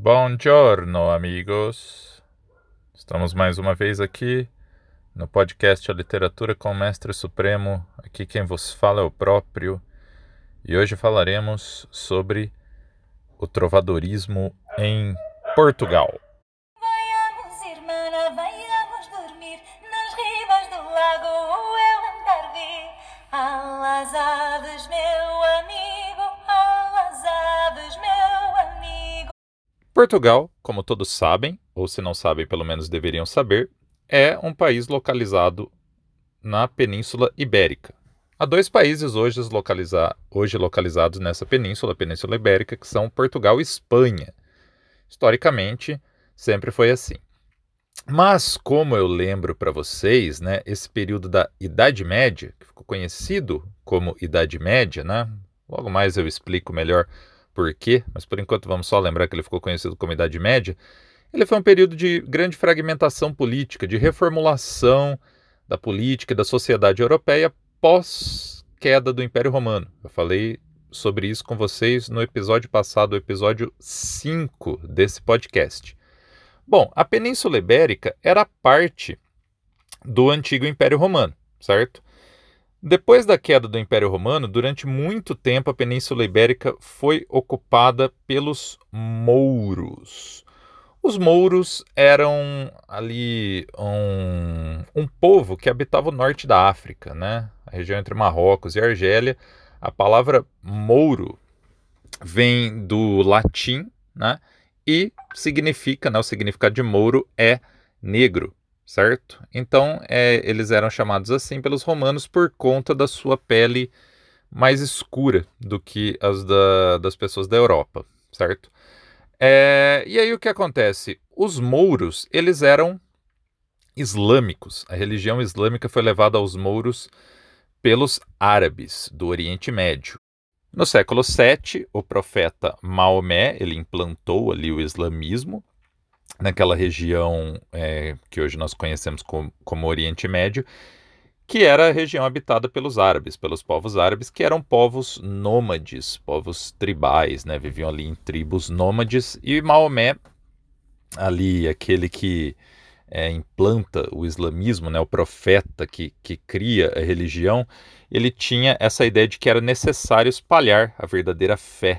Buongiorno, amigos. Estamos mais uma vez aqui no podcast A Literatura com o Mestre Supremo. Aqui quem vos fala é o próprio. E hoje falaremos sobre o trovadorismo em Portugal. Portugal, como todos sabem, ou se não sabem, pelo menos deveriam saber, é um país localizado na Península Ibérica. Há dois países hoje, localiza hoje localizados nessa península, a Península Ibérica, que são Portugal e Espanha. Historicamente, sempre foi assim. Mas, como eu lembro para vocês, né, esse período da Idade Média, que ficou conhecido como Idade Média, né, logo mais eu explico melhor por quê, mas por enquanto vamos só lembrar que ele ficou conhecido como Idade Média. Ele foi um período de grande fragmentação política, de reformulação da política e da sociedade europeia pós queda do Império Romano. Eu falei sobre isso com vocês no episódio passado, o episódio 5 desse podcast. Bom, a Península Ibérica era parte do antigo Império Romano, certo? Depois da queda do Império Romano, durante muito tempo a Península Ibérica foi ocupada pelos mouros. Os mouros eram ali um, um povo que habitava o norte da África, né? a região entre Marrocos e Argélia. A palavra mouro vem do latim, né? E significa, né, o significado de mouro é negro, certo? Então, é, eles eram chamados assim pelos romanos por conta da sua pele mais escura do que as da, das pessoas da Europa, certo? É, e aí o que acontece? Os mouros, eles eram islâmicos. A religião islâmica foi levada aos mouros pelos árabes do Oriente Médio. No século VII, o profeta Maomé ele implantou ali o islamismo naquela região é, que hoje nós conhecemos como, como Oriente Médio, que era a região habitada pelos árabes, pelos povos árabes, que eram povos nômades, povos tribais, né? viviam ali em tribos nômades, e Maomé, ali aquele que é, implanta o islamismo, né, o profeta que, que cria a religião, ele tinha essa ideia de que era necessário espalhar a verdadeira fé,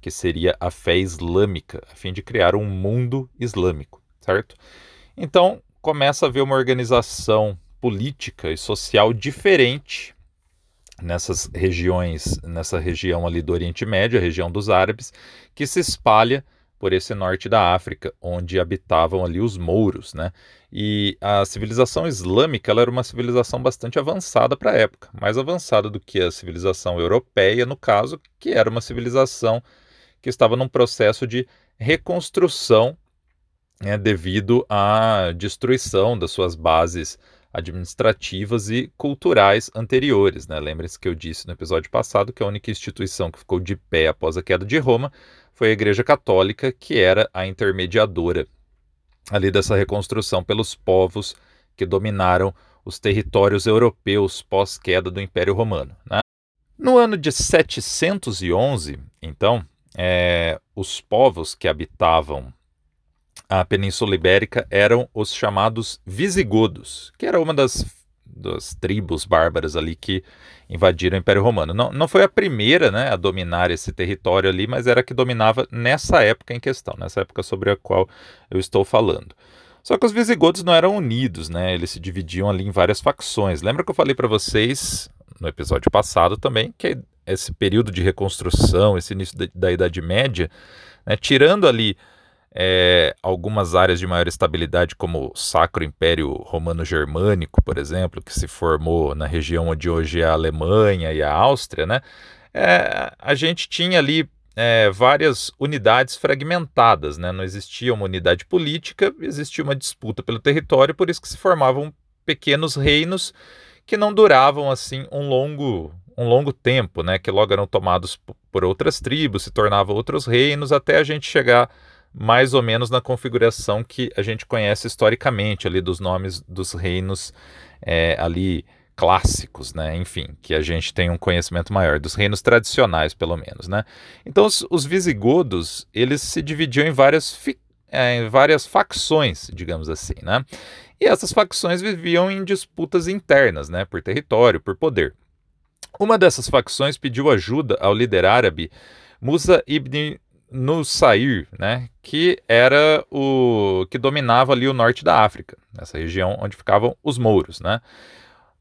que seria a fé islâmica, a fim de criar um mundo islâmico, certo? Então começa a haver uma organização política e social diferente nessas regiões, nessa região ali do Oriente Médio, a região dos árabes, que se espalha por esse norte da África, onde habitavam ali os mouros, né? E a civilização islâmica ela era uma civilização bastante avançada para a época, mais avançada do que a civilização europeia, no caso, que era uma civilização que estava num processo de reconstrução né, devido à destruição das suas bases administrativas e culturais anteriores. Né? Lembre-se que eu disse no episódio passado que a única instituição que ficou de pé após a queda de Roma foi a Igreja Católica, que era a intermediadora ali dessa reconstrução pelos povos que dominaram os territórios europeus pós-queda do Império Romano. Né? No ano de 711, então, é, os povos que habitavam a Península Ibérica eram os chamados visigodos, que era uma das, das tribos bárbaras ali que invadiram o Império Romano. Não, não foi a primeira né, a dominar esse território ali, mas era a que dominava nessa época em questão, nessa época sobre a qual eu estou falando. Só que os visigodos não eram unidos, né? Eles se dividiam ali em várias facções. Lembra que eu falei para vocês no episódio passado também que esse período de reconstrução, esse início da, da Idade Média, né, tirando ali é, algumas áreas de maior estabilidade, como o Sacro Império Romano-Germânico, por exemplo, que se formou na região onde hoje é a Alemanha e a Áustria, né? É, a gente tinha ali é, várias unidades fragmentadas, né? não existia uma unidade política, existia uma disputa pelo território, por isso que se formavam pequenos reinos que não duravam assim um longo um longo tempo, né? que logo eram tomados por outras tribos, se tornavam outros reinos, até a gente chegar mais ou menos na configuração que a gente conhece historicamente ali dos nomes dos reinos é, ali clássicos, né? Enfim, que a gente tem um conhecimento maior dos reinos tradicionais, pelo menos, né? Então, os, os visigodos eles se dividiam em várias, é, em várias facções, digamos assim, né? E essas facções viviam em disputas internas, né? Por território, por poder. Uma dessas facções pediu ajuda ao líder árabe Musa ibn Nusair, né, que era o que dominava ali o norte da África, nessa região onde ficavam os mouros, né?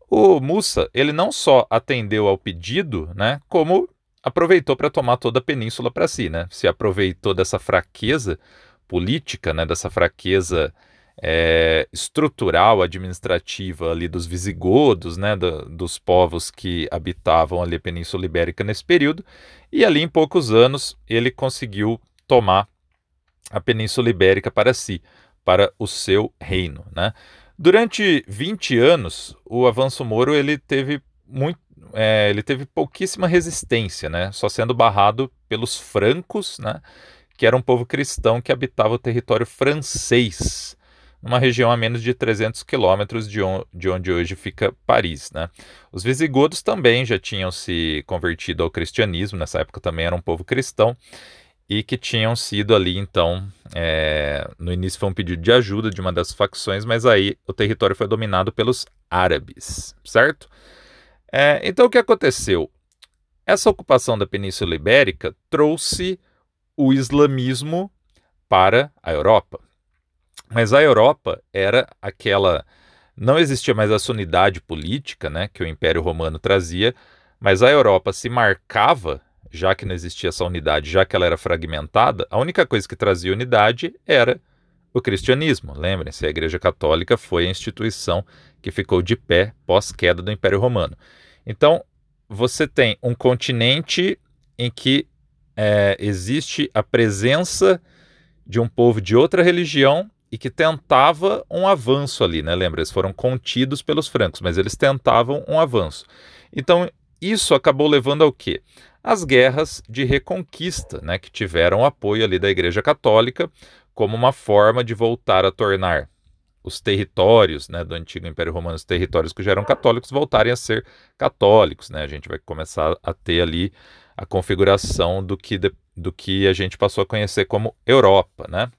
O Musa, ele não só atendeu ao pedido, né, como aproveitou para tomar toda a península para si, né? Se aproveitou dessa fraqueza política, né, dessa fraqueza é, estrutural, administrativa ali dos visigodos, né, do, dos povos que habitavam ali a Península Ibérica nesse período, e ali em poucos anos ele conseguiu tomar a Península Ibérica para si, para o seu reino, né. Durante 20 anos, o avanço moro ele teve muito, é, ele teve pouquíssima resistência, né, só sendo barrado pelos francos, né, que era um povo cristão que habitava o território francês, numa região a menos de 300 quilômetros de, on de onde hoje fica Paris. Né? Os visigodos também já tinham se convertido ao cristianismo, nessa época também era um povo cristão, e que tinham sido ali, então, é, no início foi um pedido de ajuda de uma das facções, mas aí o território foi dominado pelos árabes, certo? É, então o que aconteceu? Essa ocupação da Península Ibérica trouxe o islamismo para a Europa. Mas a Europa era aquela. Não existia mais essa unidade política né, que o Império Romano trazia, mas a Europa se marcava, já que não existia essa unidade, já que ela era fragmentada, a única coisa que trazia unidade era o cristianismo. Lembrem-se, a Igreja Católica foi a instituição que ficou de pé pós-queda do Império Romano. Então, você tem um continente em que é, existe a presença de um povo de outra religião e que tentava um avanço ali, né? Lembra, eles foram contidos pelos francos, mas eles tentavam um avanço. Então, isso acabou levando ao quê? As guerras de reconquista, né, que tiveram apoio ali da Igreja Católica como uma forma de voltar a tornar os territórios né, do antigo Império Romano, os territórios que já eram católicos, voltarem a ser católicos. Né? A gente vai começar a ter ali a configuração do que, de, do que a gente passou a conhecer como Europa. Né?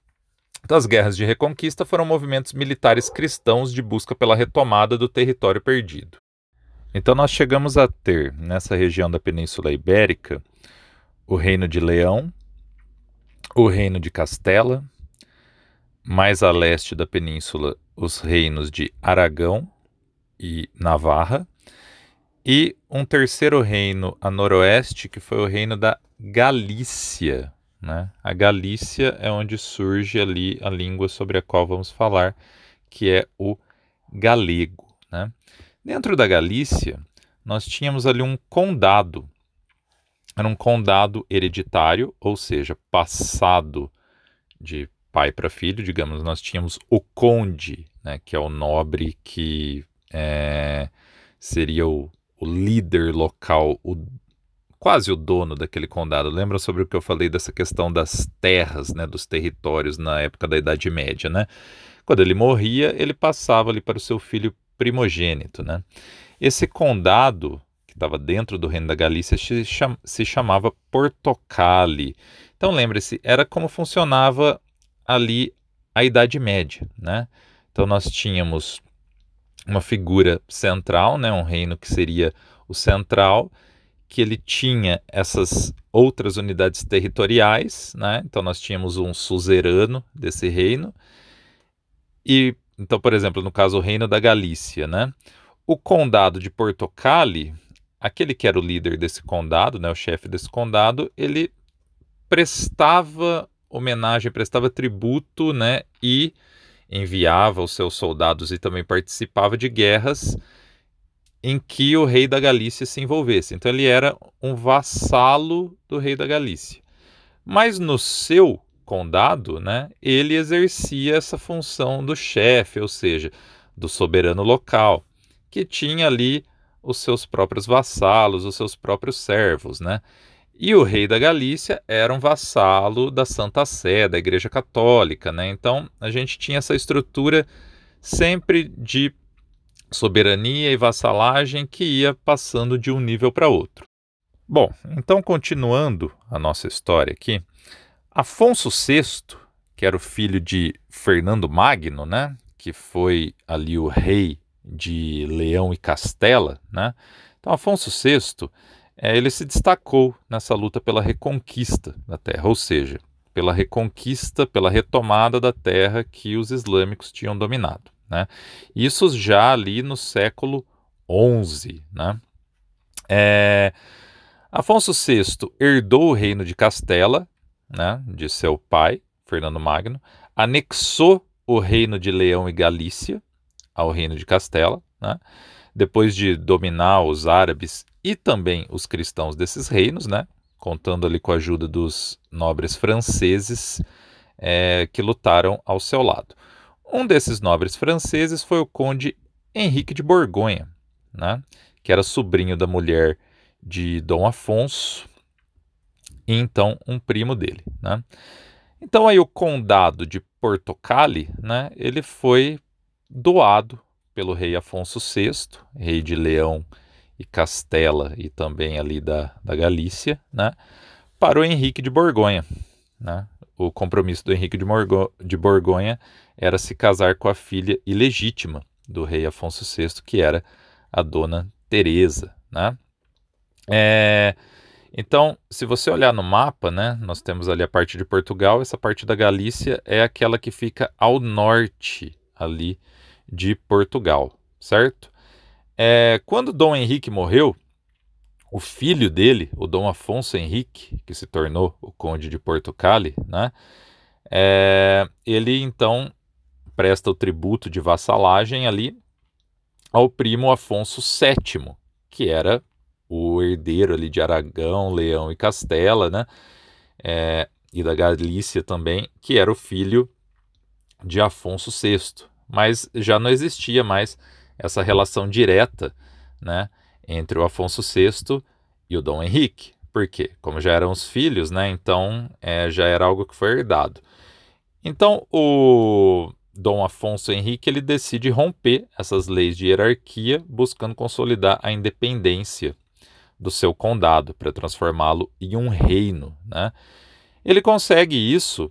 Das guerras de reconquista foram movimentos militares cristãos de busca pela retomada do território perdido. Então nós chegamos a ter nessa região da Península Ibérica o Reino de Leão, o Reino de Castela, mais a leste da península os reinos de Aragão e Navarra, e um terceiro reino a noroeste que foi o reino da Galícia, né? A Galícia é onde surge ali a língua sobre a qual vamos falar, que é o galego. Né? Dentro da Galícia, nós tínhamos ali um condado. Era um condado hereditário, ou seja, passado de pai para filho, digamos. Nós tínhamos o conde, né, que é o nobre que é, seria o, o líder local, o quase o dono daquele condado. Lembra sobre o que eu falei dessa questão das terras, né, dos territórios na época da Idade Média, né? Quando ele morria, ele passava ali para o seu filho primogênito, né? Esse condado que estava dentro do reino da Galícia se, chamava Portocali. Então lembre-se, era como funcionava ali a Idade Média, né? Então nós tínhamos uma figura central, né, um reino que seria o central, que ele tinha essas outras unidades territoriais, né? Então nós tínhamos um suzerano desse reino. E então, por exemplo, no caso o reino da Galícia, né? O condado de Portocali, aquele que era o líder desse condado, né, o chefe desse condado, ele prestava homenagem, prestava tributo, né, e enviava os seus soldados e também participava de guerras em que o rei da Galícia se envolvesse. Então ele era um vassalo do rei da Galícia. Mas no seu condado, né, ele exercia essa função do chefe, ou seja, do soberano local, que tinha ali os seus próprios vassalos, os seus próprios servos, né? E o rei da Galícia era um vassalo da Santa Sé, da Igreja Católica, né? Então a gente tinha essa estrutura sempre de soberania e vassalagem que ia passando de um nível para outro. Bom, então continuando a nossa história aqui, Afonso VI, que era o filho de Fernando Magno, né, que foi ali o rei de Leão e Castela, né? Então Afonso VI, é, ele se destacou nessa luta pela reconquista da terra, ou seja, pela reconquista, pela retomada da terra que os islâmicos tinham dominado. Né? Isso já ali no século XI. Né? É... Afonso VI herdou o reino de Castela, né, de seu pai, Fernando Magno, anexou o reino de Leão e Galícia ao reino de Castela, né, depois de dominar os árabes e também os cristãos desses reinos, né, contando ali com a ajuda dos nobres franceses é, que lutaram ao seu lado. Um desses nobres franceses foi o conde Henrique de Borgonha, né, que era sobrinho da mulher de Dom Afonso e então um primo dele. Né. Então aí o condado de Portocali, né, ele foi doado pelo rei Afonso VI, rei de Leão e Castela e também ali da, da Galícia, né, para o Henrique de Borgonha. Né? O compromisso do Henrique de, Morgo, de Borgonha era se casar com a filha ilegítima do rei Afonso VI, que era a dona Teresa. Né? É, então, se você olhar no mapa, né, nós temos ali a parte de Portugal, essa parte da Galícia é aquela que fica ao norte ali de Portugal, certo? É, quando Dom Henrique morreu, o filho dele, o Dom Afonso Henrique, que se tornou o Conde de Portucali, né? É, ele então presta o tributo de vassalagem ali ao primo Afonso VII, que era o herdeiro ali de Aragão, Leão e Castela, né? É, e da Galícia também, que era o filho de Afonso VI. Mas já não existia mais essa relação direta né, entre o Afonso VI e o Dom Henrique. Por quê? Como já eram os filhos, né, então é, já era algo que foi herdado. Então o Dom Afonso Henrique ele decide romper essas leis de hierarquia, buscando consolidar a independência do seu condado para transformá-lo em um reino. Né? Ele consegue isso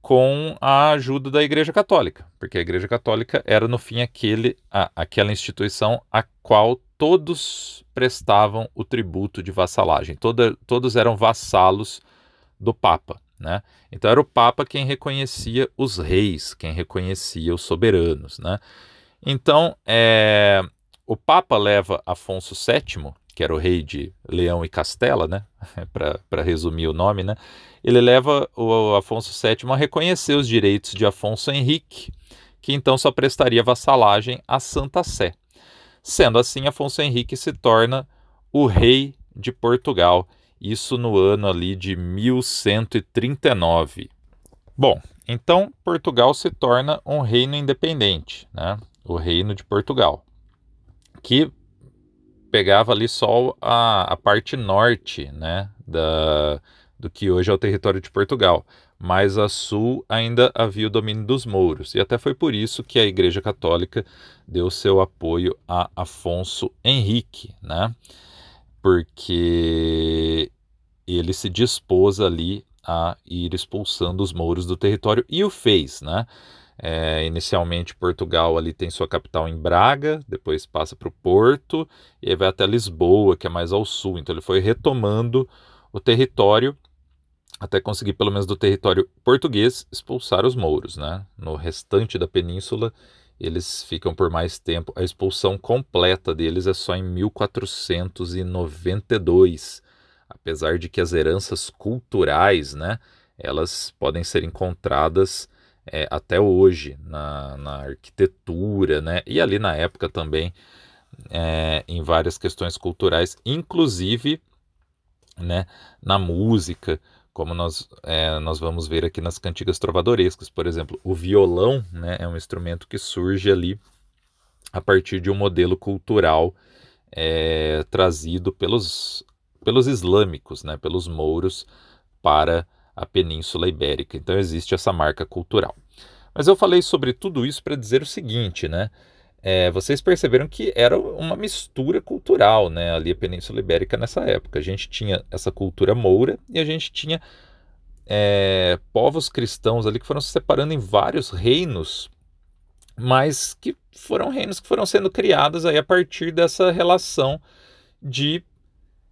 com a ajuda da Igreja Católica, porque a Igreja Católica era, no fim, aquele, a, aquela instituição a qual todos prestavam o tributo de vassalagem, Toda, todos eram vassalos do Papa. Né? Então era o Papa quem reconhecia os reis, quem reconhecia os soberanos. Né? Então é, o Papa leva Afonso VII, que era o rei de Leão e Castela, né? para resumir o nome, né? ele leva o Afonso VII a reconhecer os direitos de Afonso Henrique, que então só prestaria vassalagem à Santa Sé. Sendo assim, Afonso Henrique se torna o rei de Portugal, isso no ano ali de 1139. Bom, então Portugal se torna um reino independente, né? o reino de Portugal, que pegava ali só a, a parte norte né? da, do que hoje é o território de Portugal, mas a sul ainda havia o domínio dos mouros, e até foi por isso que a Igreja Católica deu seu apoio a Afonso Henrique, né? Porque ele se dispôs ali a ir expulsando os mouros do território e o fez, né? É, inicialmente Portugal ali tem sua capital em Braga, depois passa para o Porto e aí vai até Lisboa, que é mais ao sul. Então ele foi retomando o território até conseguir, pelo menos do território português, expulsar os mouros. Né? No restante da península, eles ficam por mais tempo. A expulsão completa deles é só em 1492, apesar de que as heranças culturais, né, elas podem ser encontradas é, até hoje na, na, arquitetura, né, e ali na época também é, em várias questões culturais, inclusive né, na música como nós, é, nós vamos ver aqui nas cantigas trovadorescas. Por exemplo, o violão né, é um instrumento que surge ali a partir de um modelo cultural é, trazido pelos, pelos islâmicos, né, pelos mouros, para a Península Ibérica. Então existe essa marca cultural. Mas eu falei sobre tudo isso para dizer o seguinte, né? É, vocês perceberam que era uma mistura cultural, né, ali a Península Ibérica nessa época. A gente tinha essa cultura moura e a gente tinha é, povos cristãos ali que foram se separando em vários reinos, mas que foram reinos que foram sendo criados aí a partir dessa relação de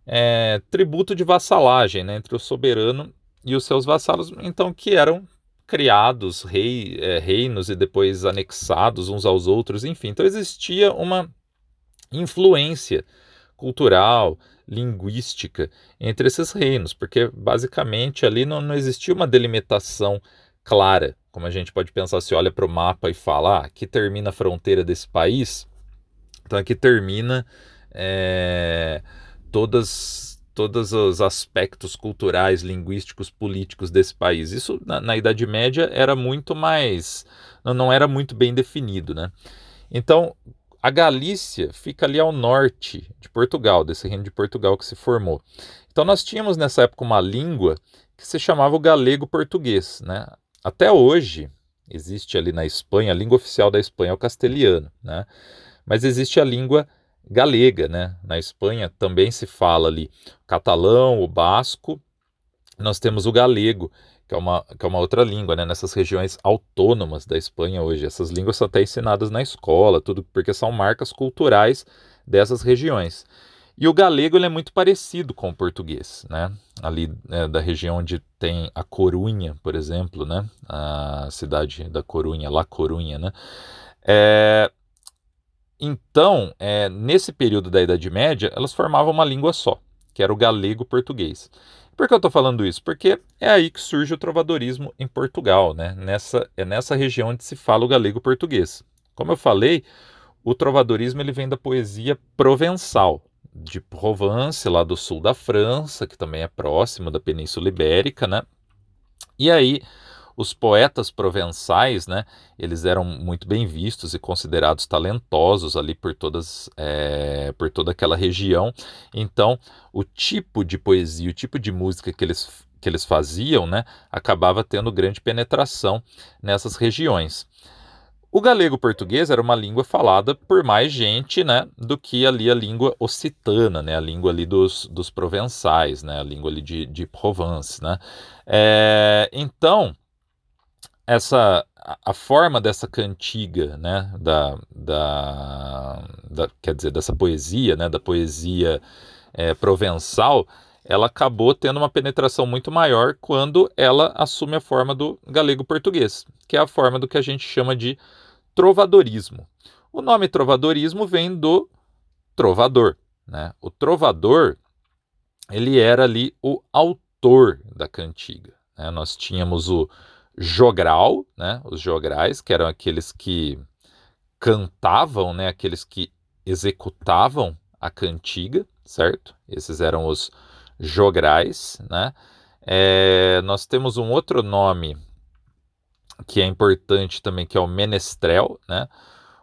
é, tributo de vassalagem né, entre o soberano e os seus vassalos, então que eram criados rei, é, reinos e depois anexados uns aos outros, enfim. Então existia uma influência cultural, linguística entre esses reinos, porque basicamente ali não, não existia uma delimitação clara, como a gente pode pensar se olha para o mapa e fala, ah, aqui termina a fronteira desse país, então aqui termina é, todas todos os aspectos culturais, linguísticos, políticos desse país. Isso na, na Idade Média era muito mais. Não, era muito bem definido, né? Então, a Galícia fica ali ao norte de Portugal, desse reino de Portugal que se formou. Então, nós tínhamos nessa época uma língua que se chamava o galego-português, né? Até hoje, existe ali na Espanha, a língua oficial da Espanha é o castelhano, né? Mas existe a língua galega, né? Na Espanha também se fala ali catalão, o basco. Nós temos o galego, que é uma, que é uma outra língua, né? Nessas regiões autônomas da Espanha hoje. Essas línguas são até ensinadas na escola, tudo porque são marcas culturais dessas regiões. E o galego ele é muito parecido com o português, né? Ali né, da região onde tem a Corunha, por exemplo, né? A cidade da Corunha, La Corunha, né? É, então, é, nesse período da Idade Média, elas formavam uma língua só, que era o galego-português. Por que eu estou falando isso? Porque é aí que surge o trovadorismo em Portugal, né? Nessa, é nessa região onde se fala o galego-português. Como eu falei, o trovadorismo ele vem da poesia provençal, de Provence, lá do sul da França, que também é próximo da Península Ibérica, né? E aí os poetas provençais, né, eles eram muito bem vistos e considerados talentosos ali por todas, é, por toda aquela região. Então, o tipo de poesia, o tipo de música que eles que eles faziam, né, acabava tendo grande penetração nessas regiões. O galego português era uma língua falada por mais gente, né, do que ali a língua occitana, né, a língua ali dos, dos provençais, né, a língua ali de, de Provence, né. É, então, essa a forma dessa cantiga, né, da, da, da, quer dizer, dessa poesia, né, da poesia é, provençal, ela acabou tendo uma penetração muito maior quando ela assume a forma do galego-português, que é a forma do que a gente chama de trovadorismo. O nome trovadorismo vem do trovador, né? O trovador, ele era ali o autor da cantiga. Né? Nós tínhamos o jogral, né? Os jograis, que eram aqueles que cantavam, né? Aqueles que executavam a cantiga, certo? Esses eram os jograis, né? É, nós temos um outro nome que é importante também, que é o menestrel, né?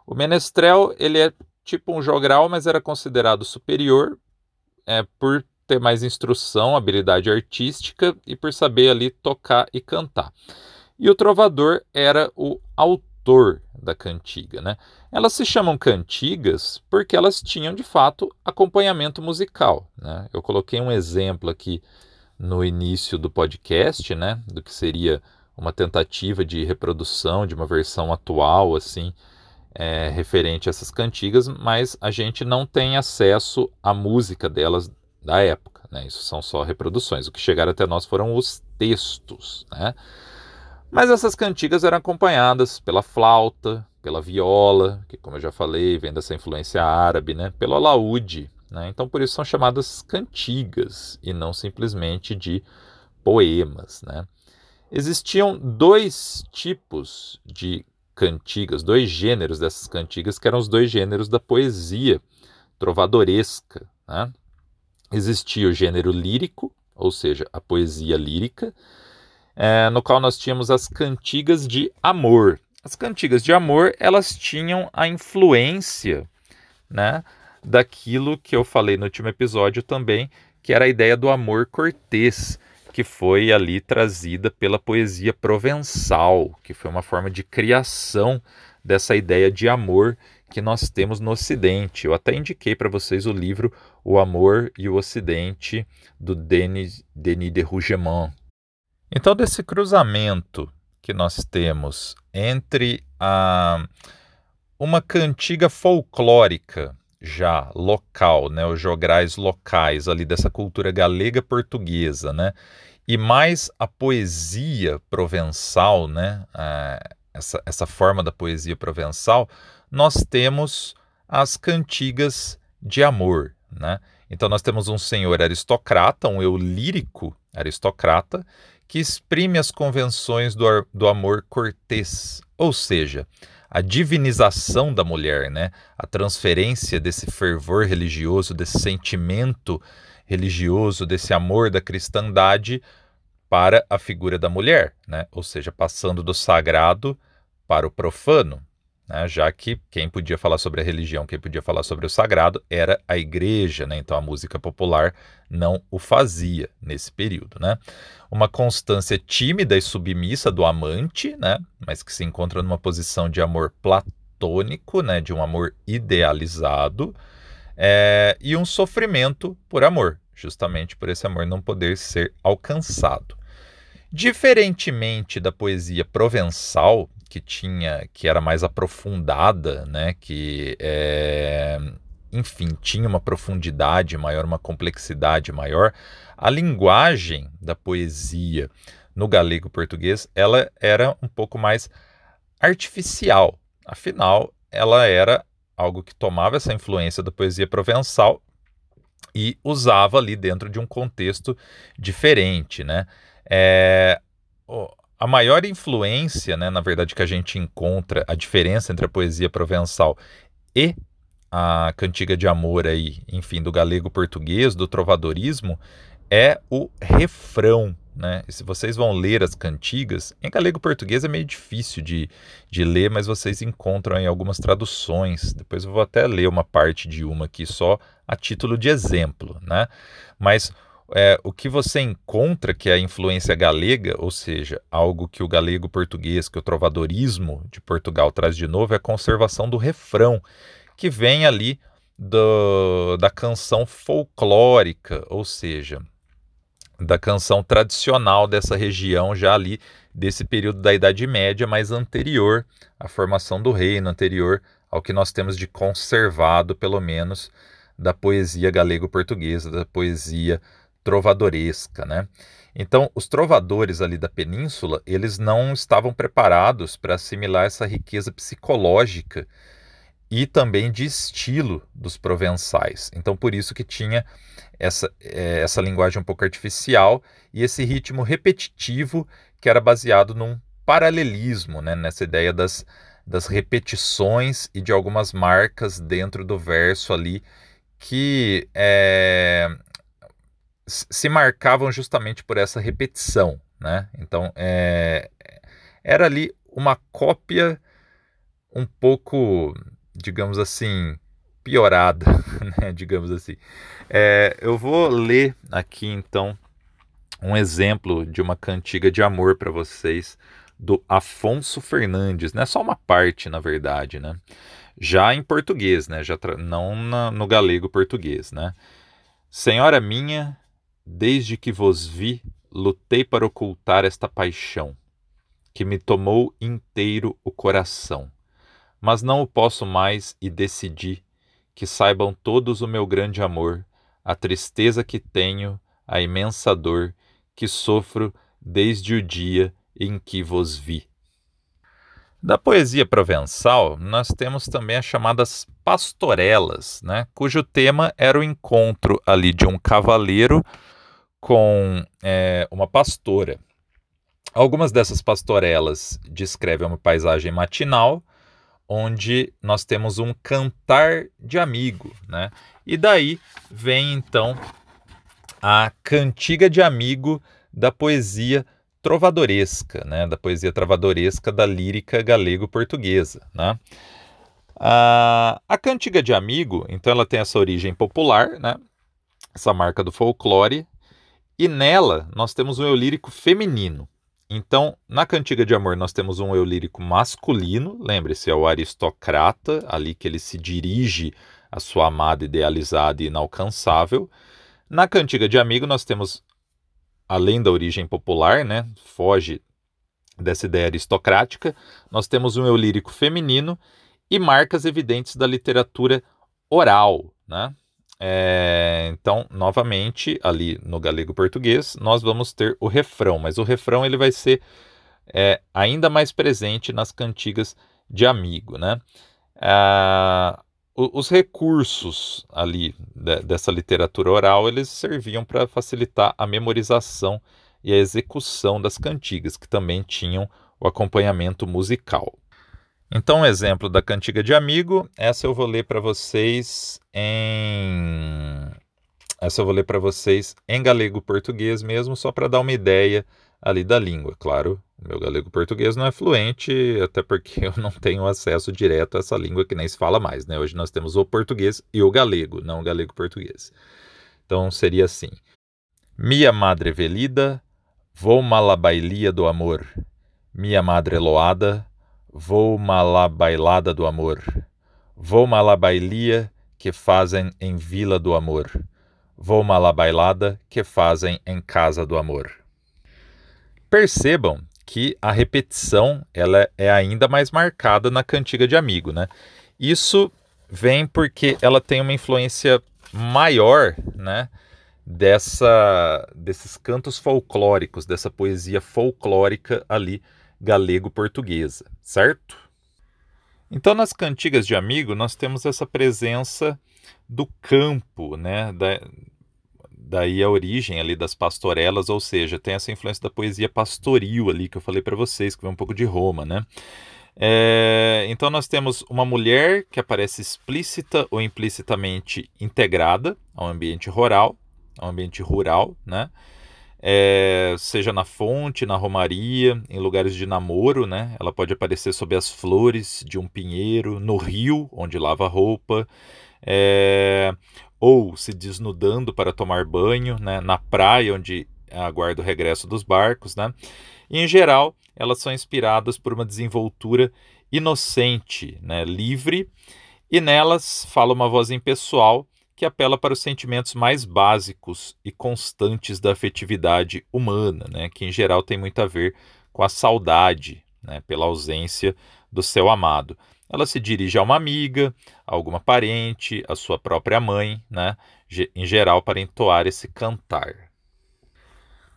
O menestrel, ele é tipo um jogral, mas era considerado superior é, por ter mais instrução, habilidade artística e por saber ali tocar e cantar. E o trovador era o autor da cantiga. Né? Elas se chamam cantigas porque elas tinham de fato acompanhamento musical. Né? Eu coloquei um exemplo aqui no início do podcast, né, do que seria uma tentativa de reprodução de uma versão atual, assim, é, referente a essas cantigas, mas a gente não tem acesso à música delas da época, né? Isso são só reproduções. O que chegaram até nós foram os textos, né? Mas essas cantigas eram acompanhadas pela flauta, pela viola, que como eu já falei, vem dessa influência árabe, né? pelo alaúde. Né? Então por isso são chamadas cantigas e não simplesmente de poemas. Né? Existiam dois tipos de cantigas, dois gêneros dessas cantigas, que eram os dois gêneros da poesia trovadoresca. Né? Existia o gênero lírico, ou seja, a poesia lírica, é, no qual nós tínhamos as cantigas de amor. As cantigas de amor, elas tinham a influência, né, daquilo que eu falei no último episódio também, que era a ideia do amor cortês, que foi ali trazida pela poesia provençal, que foi uma forma de criação dessa ideia de amor que nós temos no Ocidente. Eu até indiquei para vocês o livro O Amor e o Ocidente, do Denis, Denis de Rougemont. Então, desse cruzamento que nós temos entre a, uma cantiga folclórica já local, né, os jograis locais ali dessa cultura galega portuguesa, né, e mais a poesia provençal, né, essa, essa forma da poesia provençal, nós temos as cantigas de amor. Né? Então, nós temos um senhor aristocrata, um eu lírico aristocrata, que exprime as convenções do, do amor cortês, ou seja, a divinização da mulher, né? a transferência desse fervor religioso, desse sentimento religioso, desse amor da cristandade para a figura da mulher, né? ou seja, passando do sagrado para o profano, né? já que quem podia falar sobre a religião, quem podia falar sobre o sagrado era a igreja, né? então a música popular não o fazia nesse período. Né? Uma constância tímida e submissa do amante, né? mas que se encontra numa posição de amor platônico, né? de um amor idealizado, é... e um sofrimento por amor, justamente por esse amor não poder ser alcançado. Diferentemente da poesia provençal, que tinha, que era mais aprofundada, né, que é, enfim tinha uma profundidade maior, uma complexidade maior, a linguagem da poesia no galego português ela era um pouco mais artificial. Afinal, ela era algo que tomava essa influência da poesia provençal e usava ali dentro de um contexto diferente, né? É, a maior influência, né, na verdade, que a gente encontra, a diferença entre a poesia provençal e a cantiga de amor aí, enfim, do galego português, do trovadorismo, é o refrão, né? E se vocês vão ler as cantigas, em galego português é meio difícil de, de ler, mas vocês encontram em algumas traduções. Depois eu vou até ler uma parte de uma aqui só a título de exemplo, né? Mas é, o que você encontra que é a influência galega, ou seja, algo que o galego português, que o trovadorismo de Portugal traz de novo, é a conservação do refrão, que vem ali do, da canção folclórica, ou seja, da canção tradicional dessa região, já ali desse período da Idade Média, mais anterior à formação do reino, anterior ao que nós temos de conservado, pelo menos, da poesia galego-portuguesa, da poesia trovadoresca, né? Então, os trovadores ali da península, eles não estavam preparados para assimilar essa riqueza psicológica e também de estilo dos provençais. Então, por isso que tinha essa, é, essa linguagem um pouco artificial e esse ritmo repetitivo que era baseado num paralelismo, né? nessa ideia das, das repetições e de algumas marcas dentro do verso ali que é, se marcavam justamente por essa repetição, né? Então é, era ali uma cópia um pouco, digamos assim, piorada, né? digamos assim. É, eu vou ler aqui então um exemplo de uma cantiga de amor para vocês do Afonso Fernandes, não é só uma parte, na verdade, né? Já em português, né? Já não na, no galego português, né? Senhora minha, Desde que vos vi, lutei para ocultar esta paixão, que me tomou inteiro o coração. Mas não o posso mais e decidi que saibam todos o meu grande amor, a tristeza que tenho, a imensa dor que sofro desde o dia em que vos vi. Da poesia provençal, nós temos também as chamadas pastorelas, né, cujo tema era o encontro ali de um cavaleiro com é, uma pastora. Algumas dessas pastorelas descrevem uma paisagem matinal, onde nós temos um cantar de amigo, né? E daí vem então a cantiga de amigo da poesia trovadoresca, né? Da poesia trovadoresca da lírica galego-portuguesa, né? A, a cantiga de amigo, então, ela tem essa origem popular, né? Essa marca do folclore, e nela nós temos um eu lírico feminino. Então, na cantiga de amor, nós temos um eu lírico masculino, lembre-se, é o aristocrata, ali que ele se dirige à sua amada idealizada e inalcançável. Na cantiga de amigo, nós temos, além da origem popular, né, foge dessa ideia aristocrática, nós temos um eu lírico feminino e marcas evidentes da literatura oral, né? É, então, novamente, ali no galego português, nós vamos ter o refrão, mas o refrão ele vai ser é, ainda mais presente nas cantigas de amigo, né? Ah, os recursos ali de, dessa literatura oral, eles serviam para facilitar a memorização e a execução das cantigas, que também tinham o acompanhamento musical. Então, um exemplo da cantiga de amigo, essa eu vou ler para vocês em essa eu vou ler para vocês em galego português mesmo, só para dar uma ideia ali da língua. Claro, meu galego português não é fluente, até porque eu não tenho acesso direto a essa língua que nem se fala mais, né? Hoje nós temos o português e o galego, não o galego português. Então seria assim: Minha madre velida, vou malabailia do amor. Minha madre loada, Vou malabailada do amor. Vou malabailia que fazem em vila do amor. Vou malabailada que fazem em casa do amor. Percebam que a repetição ela é ainda mais marcada na cantiga de amigo, né? Isso vem porque ela tem uma influência maior, né? Dessa, desses cantos folclóricos, dessa poesia folclórica ali galego-portuguesa, certo? Então, nas cantigas de amigo, nós temos essa presença do campo, né? Da, daí a origem ali das pastorelas, ou seja, tem essa influência da poesia pastoril ali que eu falei para vocês, que vem um pouco de Roma, né? É, então nós temos uma mulher que aparece explícita ou implicitamente integrada ao ambiente rural, ao ambiente rural, né? É, seja na fonte, na romaria, em lugares de namoro, né? Ela pode aparecer sob as flores de um pinheiro, no rio, onde lava roupa, é, ou se desnudando para tomar banho, né? Na praia, onde aguarda o regresso dos barcos, né? E, em geral, elas são inspiradas por uma desenvoltura inocente, né? livre, e nelas fala uma voz impessoal que apela para os sentimentos mais básicos e constantes da afetividade humana, né, que em geral tem muito a ver com a saudade né, pela ausência do seu amado. Ela se dirige a uma amiga, a alguma parente, a sua própria mãe, né, em geral para entoar esse cantar.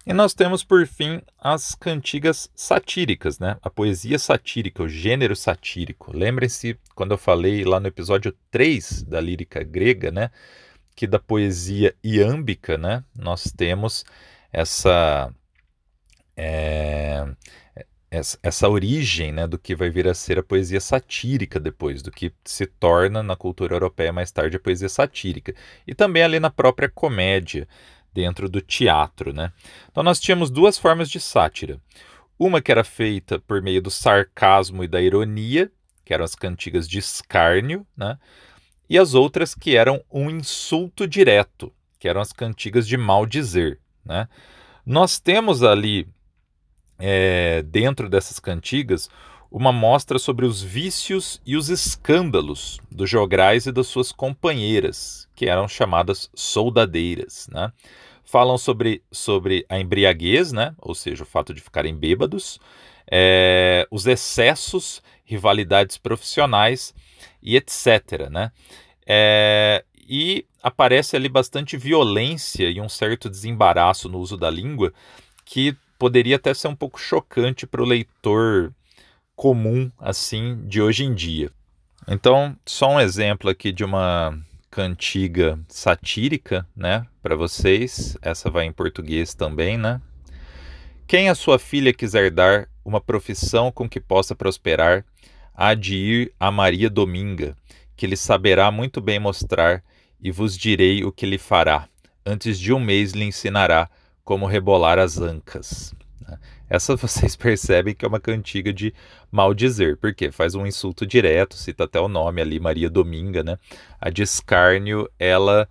E nós temos, por fim, as cantigas satíricas, né? A poesia satírica, o gênero satírico. Lembrem-se quando eu falei lá no episódio 3 da lírica grega, né? Que da poesia iâmbica, né? Nós temos essa. É, essa, origem né, do que vai vir a ser a poesia satírica depois, do que se torna na cultura europeia mais tarde a poesia satírica. E também ali na própria comédia dentro do teatro. Né? Então nós tínhamos duas formas de sátira. Uma que era feita por meio do sarcasmo e da ironia, que eram as cantigas de escárnio, né? e as outras que eram um insulto direto, que eram as cantigas de maldizer. Né? Nós temos ali, é, dentro dessas cantigas, uma mostra sobre os vícios e os escândalos dos jograis e das suas companheiras, que eram chamadas soldadeiras. Né? falam sobre, sobre a embriaguez, né? ou seja, o fato de ficarem bêbados, é, os excessos, rivalidades profissionais e etc. Né? É, e aparece ali bastante violência e um certo desembaraço no uso da língua que poderia até ser um pouco chocante para o leitor comum assim de hoje em dia. Então, só um exemplo aqui de uma cantiga satírica, né, para vocês. Essa vai em português também, né? Quem a sua filha quiser dar uma profissão com que possa prosperar, há de ir a Maria Dominga, que lhe saberá muito bem mostrar, e vos direi o que lhe fará. Antes de um mês lhe ensinará como rebolar as ancas. Essa vocês percebem que é uma cantiga de maldizer, porque faz um insulto direto, cita até o nome ali, Maria Dominga, né? A de escárnio, ela,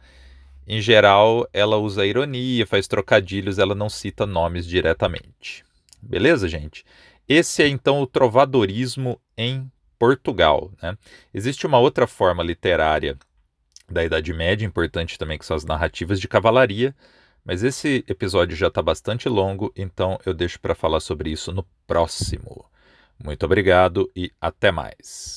em geral, ela usa ironia, faz trocadilhos, ela não cita nomes diretamente. Beleza, gente? Esse é então o trovadorismo em Portugal. Né? Existe uma outra forma literária da Idade Média, importante também, que são as narrativas de cavalaria, mas esse episódio já está bastante longo, então eu deixo para falar sobre isso no próximo. Muito obrigado e até mais.